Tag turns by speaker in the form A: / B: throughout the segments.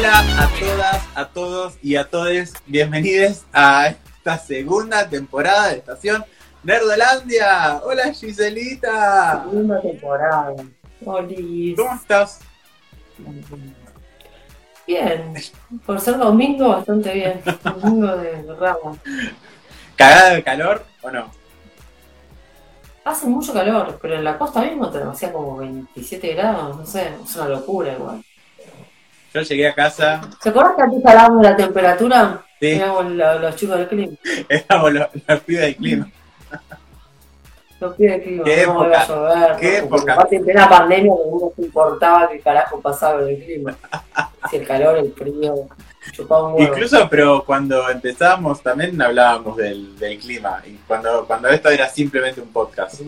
A: Hola a todas, a todos y a todes. Bienvenidos a esta segunda temporada de Estación Nerdolandia. Hola Giselita.
B: Segunda temporada. Olis.
A: ¿Cómo estás?
B: Bien. Por ser domingo, bastante bien. Domingo de ramo.
A: ¿Cagada de calor o no?
B: Hace mucho calor, pero en la costa mismo te hacía como 27 grados, no sé, es una locura igual.
A: Yo llegué a casa,
B: ¿Te acuerdas que antes hablábamos de la temperatura?
A: Sí.
B: Éramos lo- los chicos del clima.
A: éramos los, los pibes del clima.
B: Los pibes del clima.
A: Qué
B: no iba a
A: época,
B: llover.
A: qué
B: no,
A: época.
B: Aparte en plena pandemia, que uno se importaba que carajo pasaba en el clima. Si el calor, el frío.
A: Incluso, pero cuando empezábamos también hablábamos del, del clima. Y cuando, cuando esto era simplemente un podcast.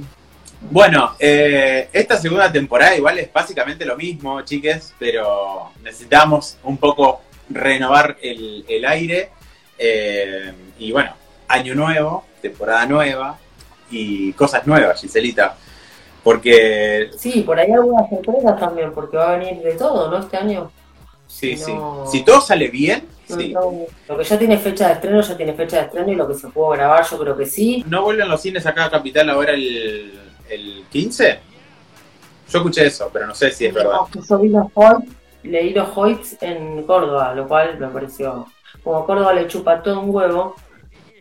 A: Bueno, eh, esta segunda temporada igual es básicamente lo mismo, chiques, pero necesitamos un poco renovar el, el aire. eh, y bueno, año nuevo, temporada nueva y cosas nuevas, Giselita. Porque,
B: Sí, por ahí algunas sorpresas también, porque va a venir de todo, ¿no? Este año.
A: sí, sí. Si todo sale bien, sí.
B: No, Lo que ya tiene fecha de estreno, ya tiene fecha de estreno y lo que se pudo grabar, yo creo que sí.
A: ¿No vuelven los cines acá a Capital ahora el, el 15? Yo escuché eso, pero no sé si es verdad.
B: Yo vi los Hoyts, leí los Hoyts en Córdoba, lo cual me pareció. Como Córdoba le chupa todo un huevo,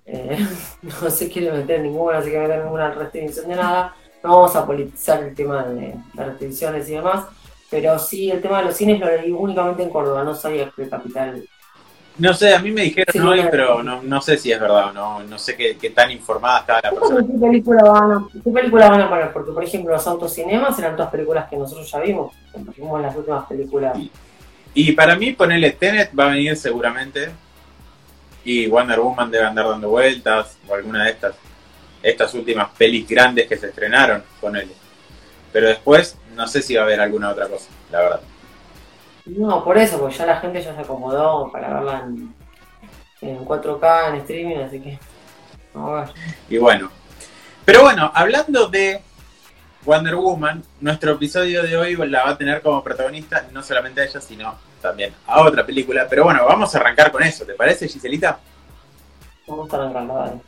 B: eh, no se quiere meter ninguna, no se quiere meter ninguna restricción de nada. No vamos a politizar el tema de las restricciones y demás, pero sí el tema de los cines lo leí únicamente en Córdoba, no sabía que Capital.
A: No sé, a mí me dijeron
B: Sí,
A: hoy, pero no, no sé si es verdad o no. No sé qué, qué tan informada estaba la
B: ¿Qué
A: persona.
B: película van a, qué película van a poner? Porque, por ejemplo, los autocinemas eran todas películas que nosotros ya vimos. Vimos las últimas películas.
A: Y para mí ponerle Tenet va a venir seguramente. Y Wonder Woman debe andar dando vueltas, o alguna de estas, estas últimas pelis grandes que se estrenaron, ponele. Pero después no sé si va a haber alguna otra cosa, la verdad.
B: No, por eso, porque ya la gente ya se acomodó para verla en, en 4K, en streaming, así que. Vamos a ver.
A: Y bueno. Pero bueno, hablando de Wonder Woman, nuestro episodio de hoy la va a tener como protagonista no solamente a ella, sino también a otra película. Pero bueno, vamos a arrancar con eso, ¿te parece, Giselita?
B: Vamos a en dale.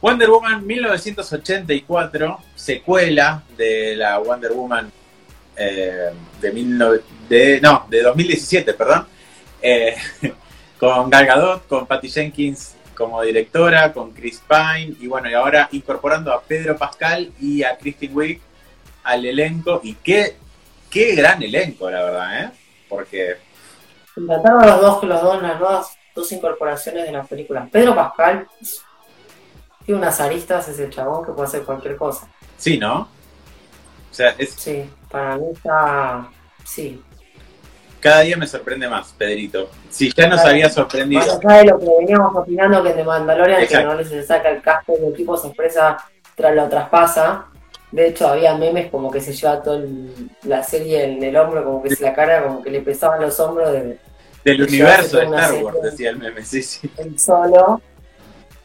A: Wonder Woman 1984, secuela de la Wonder Woman eh, de, 19 de, no, de 2017, perdón, eh, con Gal Gadot, con Patty Jenkins como directora, con Chris Pine, y bueno, y ahora incorporando a Pedro Pascal y a Kristen Wiig al elenco, y qué, qué gran elenco, la verdad, ¿eh? Porque,
B: Me encantaron los dos, los dos, las nuevas dos incorporaciones de las películas. Pedro Pascal tiene unas aristas ese chabón que puede hacer cualquier cosa.
A: sí, ¿no? O sea, es,
B: Sí, para mí está. Sí.
A: cada día me sorprende más, Pedrito. Si ya nos había sorprendido.
B: Más allá de lo que veníamos opinando que The Mandalorian,
A: Exacto.
B: que no les saca el casco y el tipo se expresa, tras lo traspasa. De hecho, había memes como que se lleva toda el- la serie en el hombro, como que se la cara, como que le pesaban los hombros de
A: Del universo de Star Wars,
B: serie.
A: decía el meme, sí, sí.
B: él solo.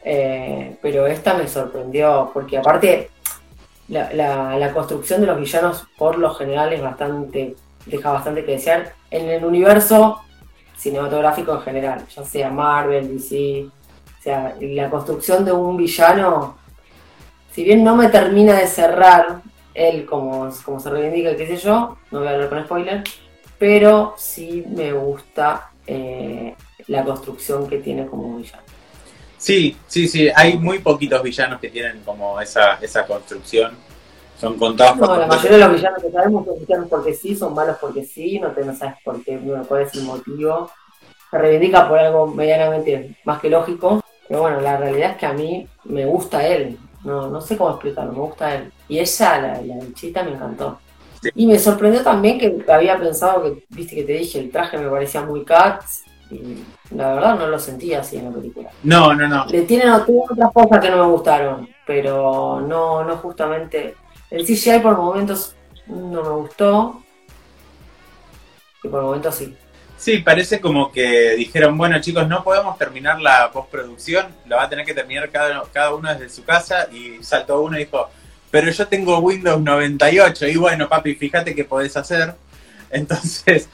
B: Eh, pero esta me sorprendió, porque aparte la, construcción de los villanos por lo general es bastante, deja bastante que desear en el universo cinematográfico en general, ya sea Marvel, DC, o sea, la construcción de un villano, si bien no me termina de cerrar él como, como se reivindica, qué sé yo, no voy a hablar con spoiler, pero sí me gusta eh, la construcción que tiene como villano.
A: Sí, sí, sí, hay muy poquitos villanos que tienen como esa, esa construcción. Son contados
B: No,
A: por
B: la mayoría de los villanos que sabemos son villanos porque sí, son malos porque sí, no te no sabes por qué, no, cuál es el motivo. Se reivindica por algo medianamente más que lógico, pero bueno, la realidad es que a mí me gusta él, no, no sé cómo explicarlo, me gusta él. Y ella, la, la chita, me encantó.
A: Sí.
B: Y me sorprendió también que había pensado que, viste que te dije, el traje me parecía muy Cats, y la verdad no lo sentía así en la película.
A: No, no, no.
B: Le tienen, tienen otras cosas que no me gustaron, pero no, no justamente. El CGI por momentos no me gustó. Y por momentos sí.
A: Sí, parece como que dijeron, bueno chicos, no podemos terminar la postproducción, la va a tener que terminar cada, cada uno desde su casa y saltó uno y dijo, pero yo tengo Windows 98 y bueno papi, fíjate qué podés hacer. Entonces,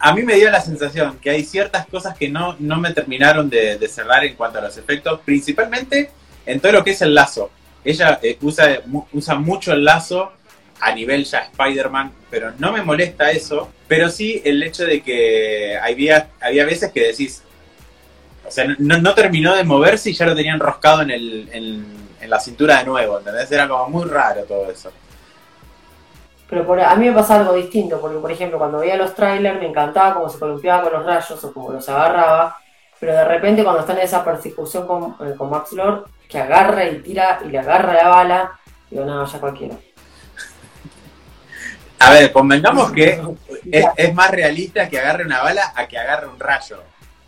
A: a mí me dio la sensación que hay ciertas cosas que no, no me terminaron de, cerrar en cuanto a los efectos, principalmente en todo lo que es el lazo. Ella eh, usa, usa mucho el lazo a nivel ya Spider-Man, pero no me molesta eso, pero sí el hecho de que había, había veces que decís, o sea, no, terminó de moverse y ya lo tenían enroscado en, el, en, la cintura de nuevo, ¿entendés? Era como muy raro todo eso.
B: Pero por, a mí me pasa algo distinto, porque por ejemplo cuando veía los trailers me encantaba cómo se columpiaba con los rayos o cómo los agarraba, pero de repente cuando están en esa persecución con, eh, con Max Lord, que agarra y tira y le agarra la bala, digo, no, ya cualquiera.
A: A ver, convengamos que es, más realista que agarre una bala a que agarre un rayo.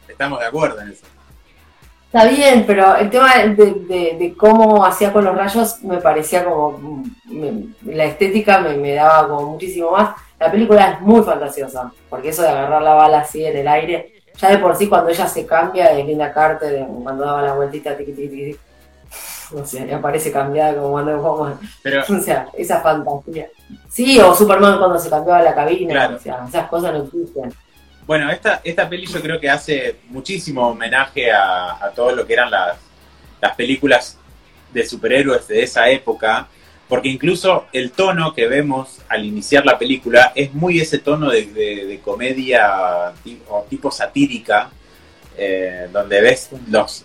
A: Estamos de acuerdo en eso.
B: Está bien, pero el tema de, cómo hacía con los rayos me parecía como. la estética me, daba como muchísimo más. La película es muy fantasiosa, porque eso de agarrar la bala así en el aire, ya de por sí cuando ella se cambia de Linda Carter, cuando daba la vueltita, tiqui, tiqui, o sea, ya aparece cambiada como cuando Pero, o sea, esa fantasía. Sí, o Superman cuando se cambiaba la cabina, o sea, esas cosas no existen.
A: Bueno, esta, esta peli yo creo que hace muchísimo homenaje a, todo lo que eran las, las películas de superhéroes de esa época, porque incluso el tono que vemos al iniciar la película es muy ese tono de, comedia tipo, tipo satírica, eh, donde ves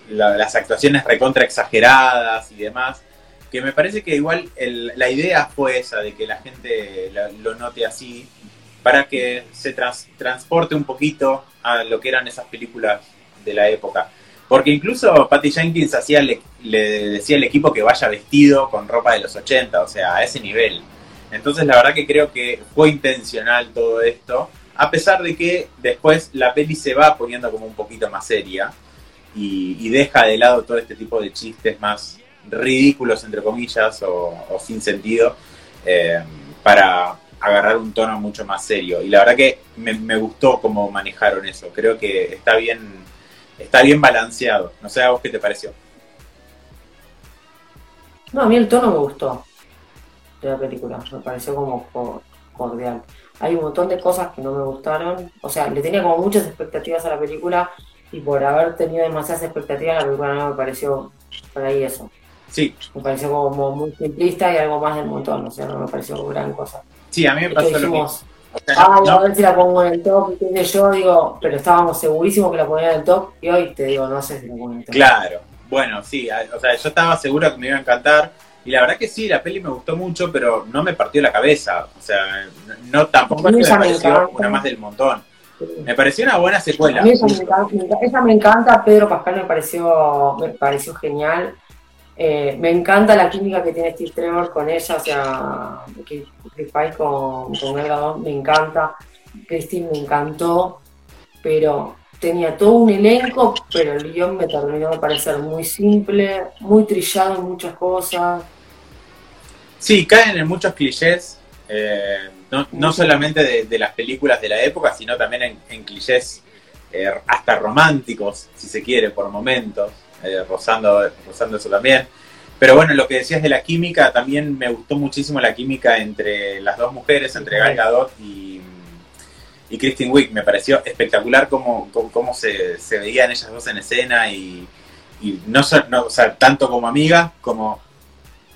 A: las actuaciones recontra exageradas y demás, que me parece que igual la idea fue esa, de que la gente lo note así, para que se transporte un poquito a lo que eran esas películas de la época. Porque incluso Patty Jenkins hacía le, decía al equipo que vaya vestido con ropa de los 80, o sea, a ese nivel. Entonces la verdad que creo que fue intencional todo esto, a pesar de que después la peli se va poniendo como un poquito más seria y, deja de lado todo este tipo de chistes más ridículos, entre comillas, o, sin sentido, eh, para, agarrar un tono mucho más serio. Y la verdad que me, gustó cómo manejaron eso. Creo que está bien, está bien balanceado. No sé a vos qué te pareció.
B: No, a mí el tono me gustó de la película. Me pareció como cordial. Hay un montón de cosas que no me gustaron. O sea, le tenía como muchas expectativas a la película y por haber tenido demasiadas expectativas la película no me pareció por ahí eso.
A: Sí.
B: Me pareció como muy simplista y algo más del montón. O sea, no me pareció gran cosa.
A: Sí, a mí me pasó lo mismo.
B: ah, a ver si la pongo en el top, y yo digo, pero estábamos segurísimos que la ponía en el top y hoy te digo, no sé si la pongo en el top.
A: Claro, bueno, sí, o sea, yo estaba seguro que me iba a encantar y la verdad que sí, la peli me gustó mucho, pero no me partió la cabeza, o sea, no tampoco es que me pareció una más del montón. Me pareció una buena secuela. A
B: mí esa me, encanta, esa me encanta, Pedro Pascal me pareció, me pareció genial. Eh, me encanta la química que tiene Steve Trevor con ella, o sea, Chris con, con El me encanta, Christine me encantó, pero tenía todo un elenco, pero el guion me terminó de parecer muy simple, muy trillado en muchas cosas.
A: Sí, caen en muchos clichés, eh, no, solamente de, las películas de la época, sino también en, clichés eh, hasta románticos, si se quiere, por momentos. Eh, rozando, eso también. Pero bueno, lo que decías de la química, también me gustó muchísimo la química entre las dos mujeres, entre Gal Gadot y, y Kristen Wiig. Me pareció espectacular cómo, cómo, se, veían ellas dos en escena y, no, no, o sea, tanto como amigas como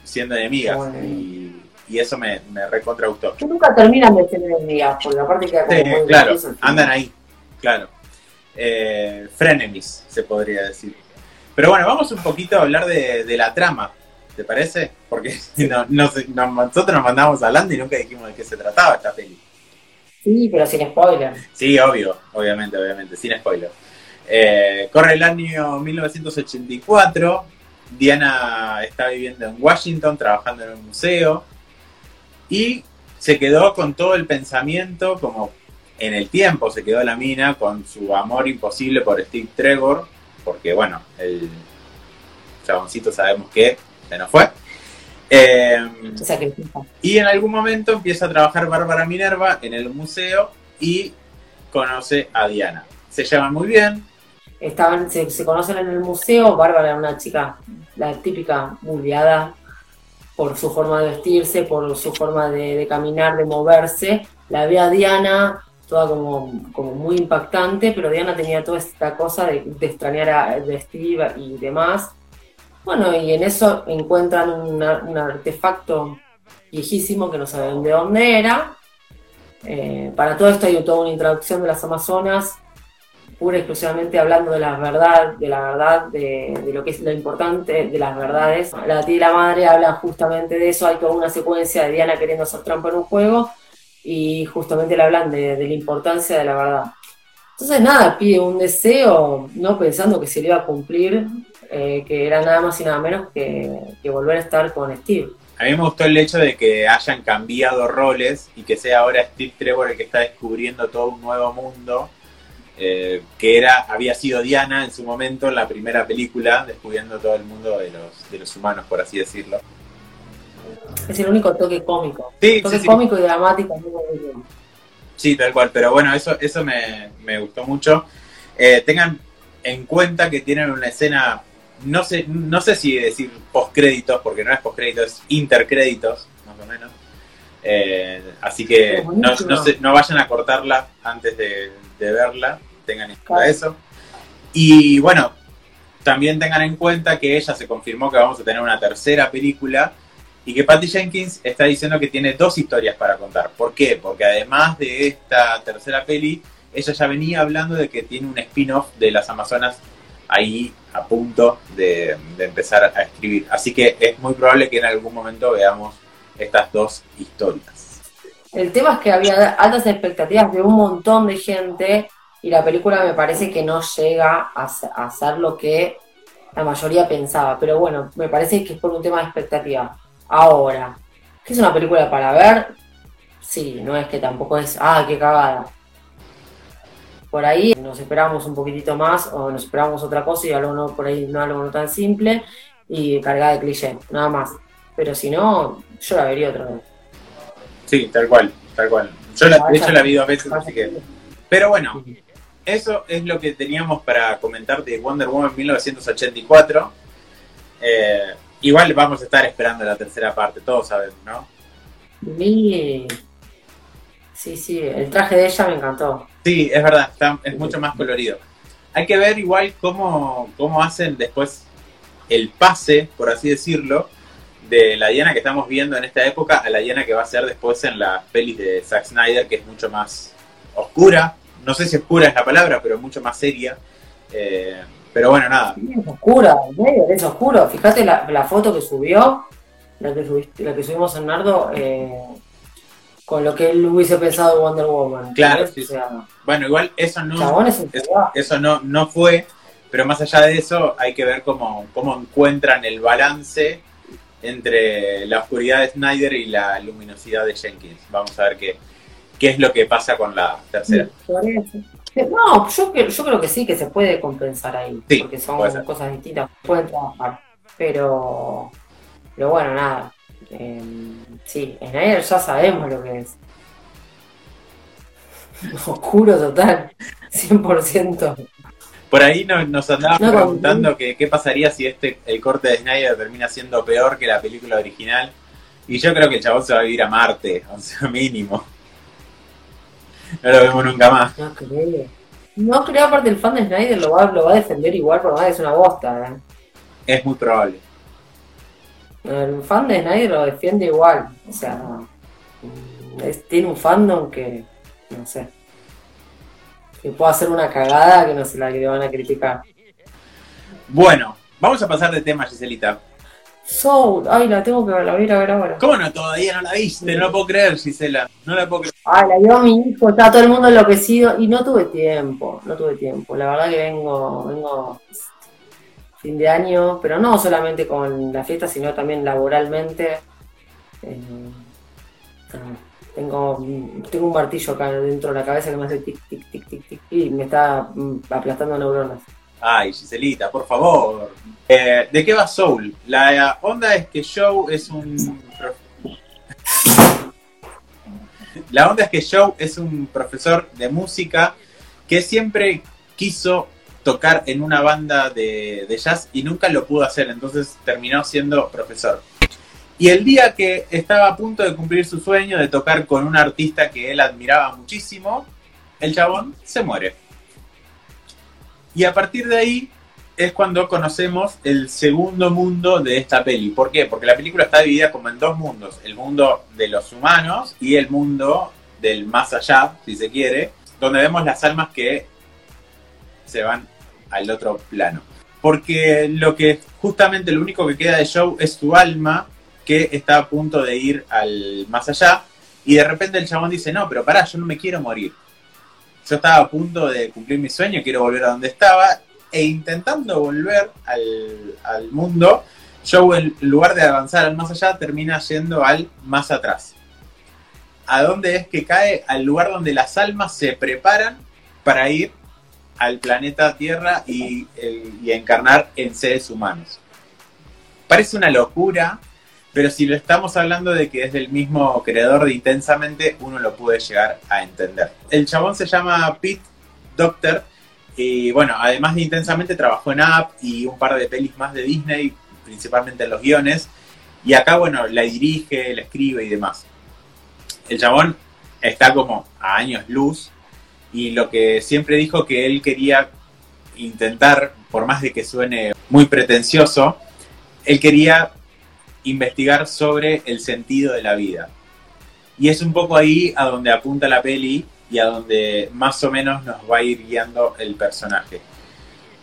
A: siendo enemigas. Y, eso me, me recontra gustó.
B: Que nunca terminan de ser enemigas, porque aparte que
A: sí, claro, andan ahí, claro. Eh, frenemies, se podría decir. Pero bueno, vamos un poquito a hablar de, la trama, ¿te parece? Porque no, nosotros nos mandamos hablando y nunca dijimos de qué se trataba esta peli.
B: Sí, pero sin spoiler.
A: Sí, obvio, obviamente, obviamente, sin spoiler. Eh, corre el año 1984, Diana está viviendo en Washington, trabajando en un museo, y se quedó con todo el pensamiento, como en el tiempo se quedó la mina, con su amor imposible por Steve Trevor, porque bueno, el chaboncito sabemos que se nos fue. Eh, y en algún momento empieza a trabajar Bárbara Minerva en el museo y conoce a Diana. Se llaman muy bien.
B: Estaban, se, conocen en el museo. Bárbara era una chica, la típica bulleada por su forma de vestirse, por su forma de, de caminar, de moverse. La ve a Diana toda como, como muy impactante, pero Diana tenía toda esta cosa de, extrañar a de Steve y demás. Bueno, y en eso encuentran un artefacto viejísimo que no saben de dónde era. Eh, para todo esto hay toda una introducción de las Amazonas, pura y exclusivamente hablando de la verdad, de la verdad, de, lo que es lo importante de las verdades. La tía y la madre hablan justamente de eso, hay toda una secuencia de Diana queriendo hacer trampa en un juego y justamente le hablan de, la importancia de la verdad. Entonces nada, pide un deseo, no pensando que se le iba a cumplir, eh, que era nada más y nada menos que, que volver a estar con Steve.
A: A mí me gustó el hecho de que hayan cambiado roles y que sea ahora Steve Trevor el que está descubriendo todo un nuevo mundo, eh, que era había sido Diana en su momento en la primera película, descubriendo todo el mundo de los, de los humanos, por así decirlo.
B: Es el único toque cómico. Sí, toque cómico y dramático.
A: Sí, tal cual, pero bueno, eso, eso me, gustó mucho. Eh, tengan en cuenta que tienen una escena no sé, no sé si decir postcréditos, porque no es postcréditos, es intercréditos, más o menos. Eh, así que no, no, vayan a cortarla antes de, verla, tengan en cuenta eso. Y bueno, también tengan en cuenta que ella se confirmó que vamos a tener una tercera película y que Patty Jenkins está diciendo que tiene dos historias para contar. ¿Por qué? Porque además de esta tercera peli, ella ya venía hablando de que tiene un spin-off de las Amazonas ahí a punto de, empezar a escribir. Así que es muy probable que en algún momento veamos estas dos historias.
B: El tema es que había altas expectativas de un montón de gente y la película me parece que no llega a, hacer lo que la mayoría pensaba. Pero bueno, me parece que es por un tema de expectativa. Ahora, ¿qué es una película para ver? Sí, no es que tampoco es, ah, qué cagada por ahí nos esperamos un poquitito más o nos esperamos otra cosa y algo no, por ahí no algo no tan simple y cargada de cliché, nada más. Pero si no, yo la vería otra vez.
A: Sí, tal cual, tal cual. Yo la, de hecho la vi dos veces, así que... Pero bueno, eso es lo que teníamos para comentar de Wonder Woman 1984. Eh, igual vamos a estar esperando la tercera parte, todos sabemos, ¿no?
B: Sí, sí, sí, el traje de ella me encantó.
A: Sí, es verdad, es mucho más colorido. Hay que ver igual cómo, cómo hacen después el pase, por así decirlo, de la Diana que estamos viendo en esta época a la Diana que va a ser después en las pelis de Zack Snyder, que es mucho más oscura. No sé si oscura es la palabra, pero mucho más seria. Eh, pero bueno, nada.
B: es oscura, es oscuro. Fíjate la, foto que subió, la que, la que subimos en Nardo, eh, con lo que él hubiese pensado Wonder Woman.
A: Claro, sí, bueno, igual eso no, eso, no, no fue, pero más allá de eso hay que ver cómo, cómo encuentran el balance entre la oscuridad de Snyder y la luminosidad de Jenkins. Vamos a ver qué, qué es lo que pasa con la tercera.
B: No, yo, yo creo que sí, que se puede compensar ahí, porque son cosas distintas, pueden trabajar, pero, pero bueno, nada. Eh, sí, Snyder ya sabemos lo que es. Oscuro total, 100%.
A: Por ahí nos, andaban preguntando que, qué pasaría si este el corte de Snyder termina siendo peor que la película original. Y yo creo que el chabón se va a vivir a Marte, o sea, mínimo. No lo vemos nunca más.
B: No creo. No creo, aparte el fan de Snyder lo va, lo va a defender igual, por más que es una bosta. ¿eh?
A: Es muy probable.
B: El fan de Snyder lo defiende igual. O sea, tiene un fandom que, no sé, que puede hacer una cagada que no se la que le van a criticar.
A: Bueno, vamos a pasar de tema, Giselita.
B: Soul, ay, la tengo que ver, la voy a ir a ver ahora.
A: ¿Cómo no? Todavía no la viste, no lo puedo creer, Gisela. No la puedo creer.
B: Ay, la vio mi hijo, está todo el mundo enloquecido y no tuve tiempo, no tuve tiempo. La verdad que vengo, vengo fin de año, pero no solamente con la fiesta, sino también laboralmente. Eh, tengo, tengo un martillo acá dentro de la cabeza que me hace tic, tic, tic, tic, tic, y me está mm, aplastando neuronas.
A: Ay, Giselita, por favor. Eh, ¿De qué va Soul? La onda es que Joe es un... La onda es que Joe es un profesor de música que siempre quiso tocar en una banda de, jazz y nunca lo pudo hacer, entonces terminó siendo profesor. Y el día que estaba a punto de cumplir su sueño de tocar con un artista que él admiraba muchísimo, el chabón se muere. Y a partir de ahí es cuando conocemos el segundo mundo de esta peli. ¿Por qué? Porque la película está dividida como en dos mundos. El mundo de los humanos y el mundo del más allá, si se quiere, donde vemos las almas que se van al otro plano. Porque lo que justamente lo único que queda de Joe es su alma que está a punto de ir al más allá. Y de repente el chabón dice, no, pero pará, yo no me quiero morir. Yo estaba a punto de cumplir mi sueño, quiero volver a donde estaba e intentando volver al, mundo, Joe en lugar de avanzar al más allá termina yendo al más atrás. ¿A dónde es que cae? Al lugar donde las almas se preparan para ir al planeta Tierra y encarnar en seres humanos. Parece una locura, pero si lo estamos hablando de que es del mismo creador de Intensamente, uno lo puede llegar a entender. El chabón se llama Pete Doctor y bueno, además de intensamente trabajó en App y un par de pelis más de Disney, principalmente en los guiones. Y acá, bueno, la dirige, la escribe y demás. El chabón está como a años luz y lo que siempre dijo que él quería intentar, por más de que suene muy pretencioso, él quería investigar sobre el sentido de la vida. Y es un poco ahí a donde apunta la peli y a donde más o menos nos va a ir guiando el personaje.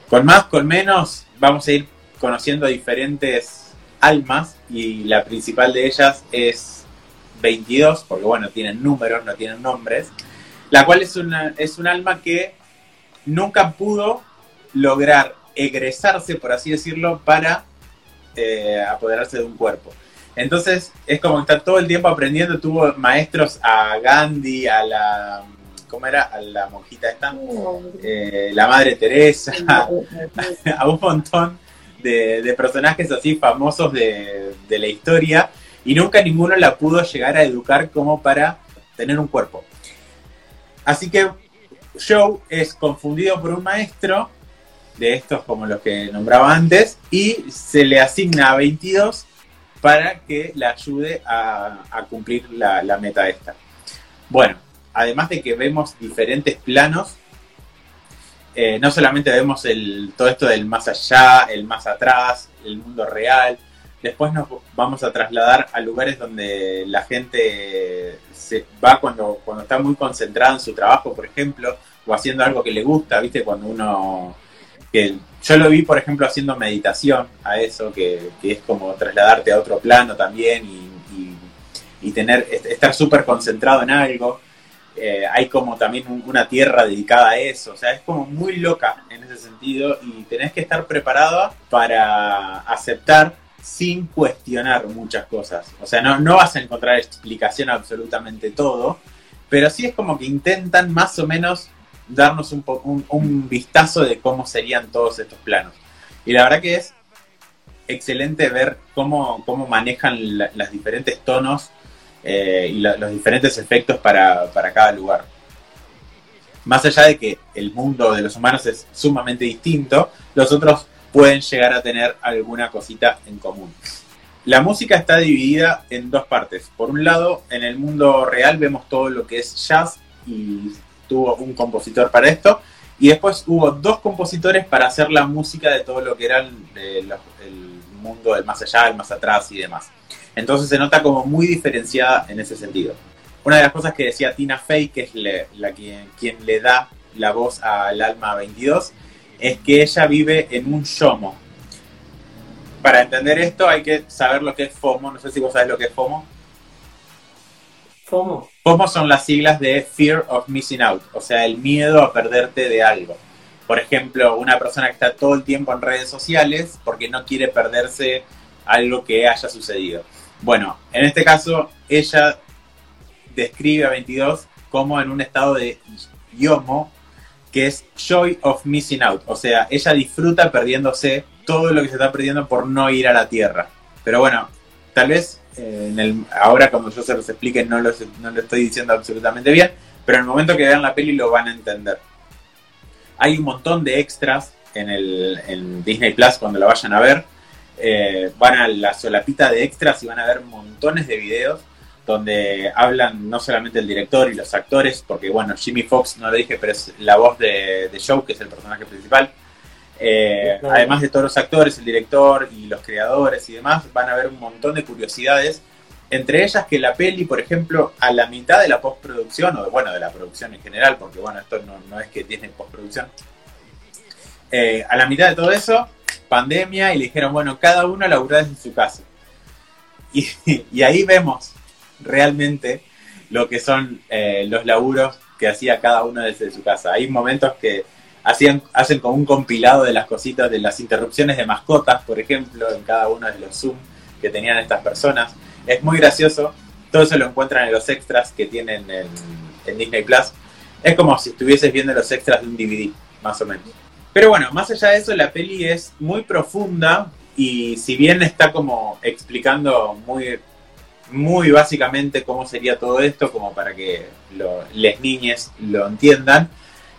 A: Con más, con menos, vamos a ir conociendo diferentes almas y la principal de ellas es 22, porque bueno, tienen números, no tienen nombres, la cual es, una, es un alma que nunca pudo lograr egresarse, por así decirlo, para eh, apoderarse de un cuerpo. Entonces es como que está todo el tiempo aprendiendo, tuvo maestros a Gandhi, a la ¿cómo era? A la monjita esta, eh, la Madre Teresa, a un montón de, personajes así famosos de, la historia y nunca ninguno la pudo llegar a educar como para tener un cuerpo. Así que Joe es confundido por un maestro de estos como los que nombraba antes y se le asigna a 22 para que le ayude a, cumplir la, la meta esta. Bueno, además de que vemos diferentes planos, eh, no solamente vemos el, todo esto del más allá, el más atrás, el mundo real, después nos vamos a trasladar a lugares donde la gente se va cuando, cuando está muy concentrada en su trabajo, por ejemplo, o haciendo algo que le gusta, ¿viste? Cuando uno... Que yo lo vi, por ejemplo, haciendo meditación a eso, que, es como trasladarte a otro plano también y, y tener, estar súper concentrado en algo. Eh, hay como también una tierra dedicada a eso, o sea, es como muy loca en ese sentido y tenés que estar preparado para aceptar sin cuestionar muchas cosas. O sea, no, no vas a encontrar explicación a absolutamente todo, pero sí es como que intentan más o menos darnos un, un, un vistazo de cómo serían todos estos planos. Y la verdad que es excelente ver cómo, cómo manejan las diferentes tonos eh, y los diferentes efectos para, cada lugar. Más allá de que el mundo de los humanos es sumamente distinto, los otros pueden llegar a tener alguna cosita en común. La música está dividida en dos partes. Por un lado, en el mundo real vemos todo lo que es jazz y tuvo un compositor para esto. Y después hubo dos compositores para hacer la música de todo lo que era el, mundo del más allá, el más atrás y demás. Entonces se nota como muy diferenciada en ese sentido. Una de las cosas que decía Tina Fey, que es la, quien, quien, le da la voz al alma 22, es que ella vive en un yomo. Para entender esto hay que saber lo que es FOMO. No sé si vos sabés lo que es FOMO.
B: FOMO.
A: Son las siglas de Fear of Missing Out, o sea, el miedo a perderte de algo. Por ejemplo, una persona que está todo el tiempo en redes sociales porque no quiere perderse algo que haya sucedido. Bueno, en este caso, ella describe a 22 como en un estado de yomo, que es joy of missing out. O sea, ella disfruta perdiéndose todo lo que se está perdiendo por no ir a la Tierra. Pero bueno, tal vez eh, en el, ahora como yo se los explique no lo, no lo estoy diciendo absolutamente bien, pero en el momento que vean la peli lo van a entender. Hay un montón de extras en, el, Disney Plus cuando la vayan a ver eh, van a la solapita de extras y van a ver montones de videos donde hablan no solamente el director y los actores, porque bueno, Jimmy Fox no lo dije, pero es la voz de, de Joe, que es el personaje principal. Eh, además de todos los actores, el director y los creadores y demás, van a ver un montón de curiosidades. Entre ellas que la peli, por ejemplo, a la mitad de la postproducción, o bueno, de la producción en general, porque bueno, esto no, es que tiene postproducción, eh, a la mitad de todo eso, pandemia, y le dijeron, bueno, cada uno labura desde su casa. Y, y ahí vemos realmente lo que son eh, los laburos que hacía cada uno desde su casa. Hay momentos que hacían, hacen como un compilado de las cositas, de las interrupciones de mascotas, por ejemplo, en cada uno de los Zoom que tenían estas personas. Es muy gracioso. Todo eso lo encuentran en los extras que tienen en, Disney Plus. Es como si estuvieses viendo los extras de un DVD, más o menos. Pero bueno, más allá de eso, la peli es muy profunda y si bien está como explicando muy muy básicamente cómo sería todo esto, como para que las niñas lo entiendan.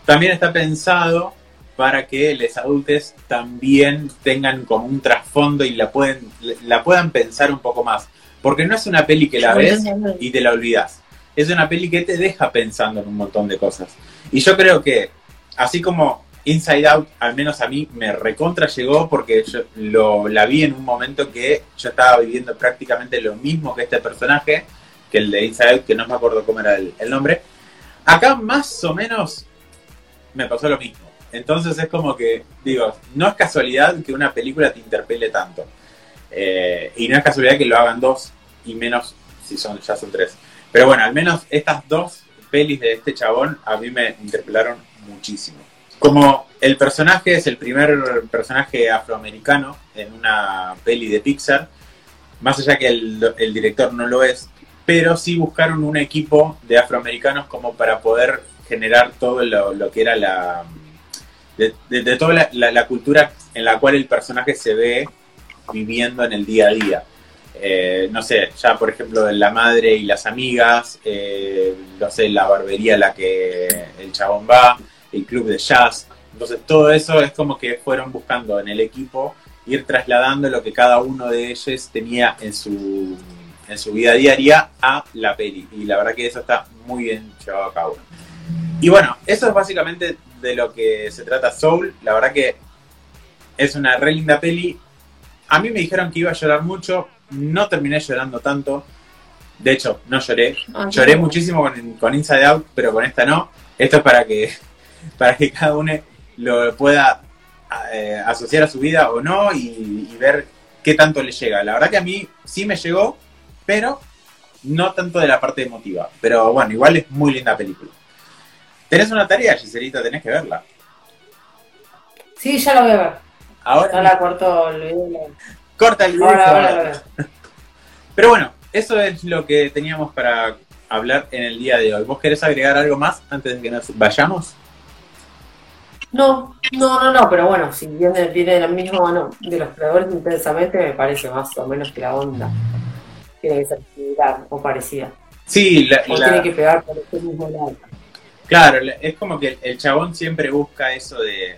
A: También está pensado para que los adultos también tengan como un trasfondo y la, pueden, la puedan pensar un poco más. Porque no es una peli que la ves y te la olvidas. Es una peli que te deja pensando en un montón de cosas. Y yo creo que, así como Inside Out, al menos a mí, me recontra llegó porque yo lo, la vi en un momento que yo estaba viviendo prácticamente lo mismo que este personaje, que el de Inside Out, que no me acuerdo cómo era el, nombre. Acá más o menos me pasó lo mismo. Entonces es como que, digo, no es casualidad que una película te interpele tanto. Eh, y no es casualidad que lo hagan dos y menos si son ya son tres. Pero bueno, al menos estas dos pelis de este chabón a mí me interpelaron muchísimo. Como el personaje es el primer personaje afroamericano en una peli de Pixar, más allá que el, director no lo es, pero sí buscaron un equipo de afroamericanos como para poder generar todo lo, que era la... de, toda la, cultura en la cual el personaje se ve viviendo en el día a día. Eh, no sé, ya por ejemplo la madre y las amigas, eh, no sé, la barbería a la que el chabón va, el club de jazz. Entonces todo eso es como que fueron buscando en el equipo ir trasladando lo que cada uno de ellos tenía en su, en su vida diaria a la peli. Y la verdad que eso está muy bien llevado a cabo. Y bueno, eso es básicamente de lo que se trata Soul. La verdad que es una re linda peli. A mí me dijeron que iba a llorar mucho. No terminé llorando tanto. De hecho, no lloré. Ah, lloré muchísimo con, con Inside Out, pero con esta no. Esto es para que para que cada uno lo pueda eh, asociar a su vida o no y, ver qué tanto le llega. La verdad que a mí sí me llegó, pero no tanto de la parte emotiva. Pero bueno, igual es muy linda película. Tenés una tarea, Giselita, tenés que verla.
B: Sí, ya la voy a ver.
A: Ahora.
B: la corto el video.
A: Corta el video. Pero bueno, eso es lo que teníamos para hablar en el día de hoy. ¿Vos querés agregar algo más antes de que nos vayamos?
B: No, no, no, no, pero bueno, si viene, viene de la misma mano de los creadores intensamente, me parece más o menos que la onda tiene que ser similar o parecida.
A: Sí,
B: la, tiene que pegar por este mismo lado.
A: Claro, es como que el, chabón siempre busca eso de,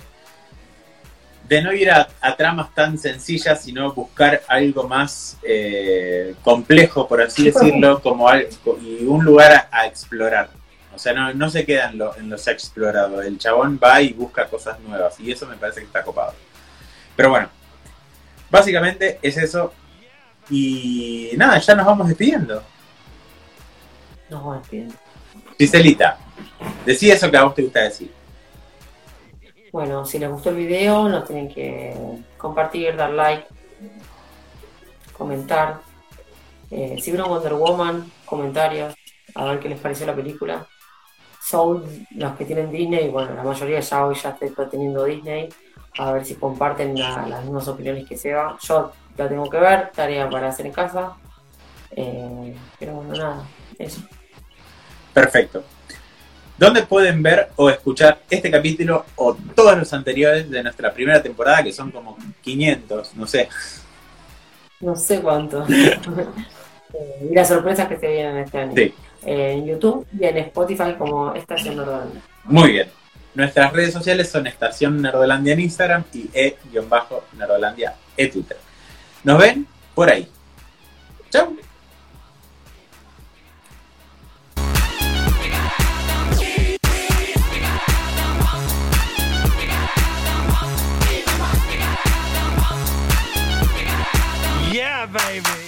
A: de no ir a, tramas tan sencillas, sino buscar algo más eh, complejo, por así decirlo, como algo, y un lugar a explorar. O sea, no, se queda en, los explorados. El chabón va y busca cosas nuevas. Y eso me parece que está copado. Pero bueno, básicamente es eso. Y nada, ya nos vamos despidiendo.
B: Nos vamos despidiendo.
A: Giselita, decí eso que a vos te gusta decir.
B: Bueno, si les gustó el video, nos tienen que compartir, dar like, comentar. Eh, Wonder Woman, comentarios, a ver qué les pareció la película. Soul, los que tienen Disney, bueno, la mayoría ya hoy ya está teniendo Disney, a ver si comparten las mismas opiniones que Seba. Yo la tengo que ver, tarea para hacer en casa. Eh, pero bueno, nada, eso.
A: Perfecto. ¿Dónde pueden ver o escuchar este capítulo o todos los anteriores de nuestra primera temporada, que son como 500, no sé?
B: No sé cuánto. Eh, y las sorpresas que se vienen este año. Sí en YouTube y en Spotify como Estación Nerdolandia.
A: Muy bien. Nuestras redes sociales son Estación Nerdolandia en Instagram y E-Nerdolandia en Twitter. Nos ven por ahí. Chau.
C: Baby.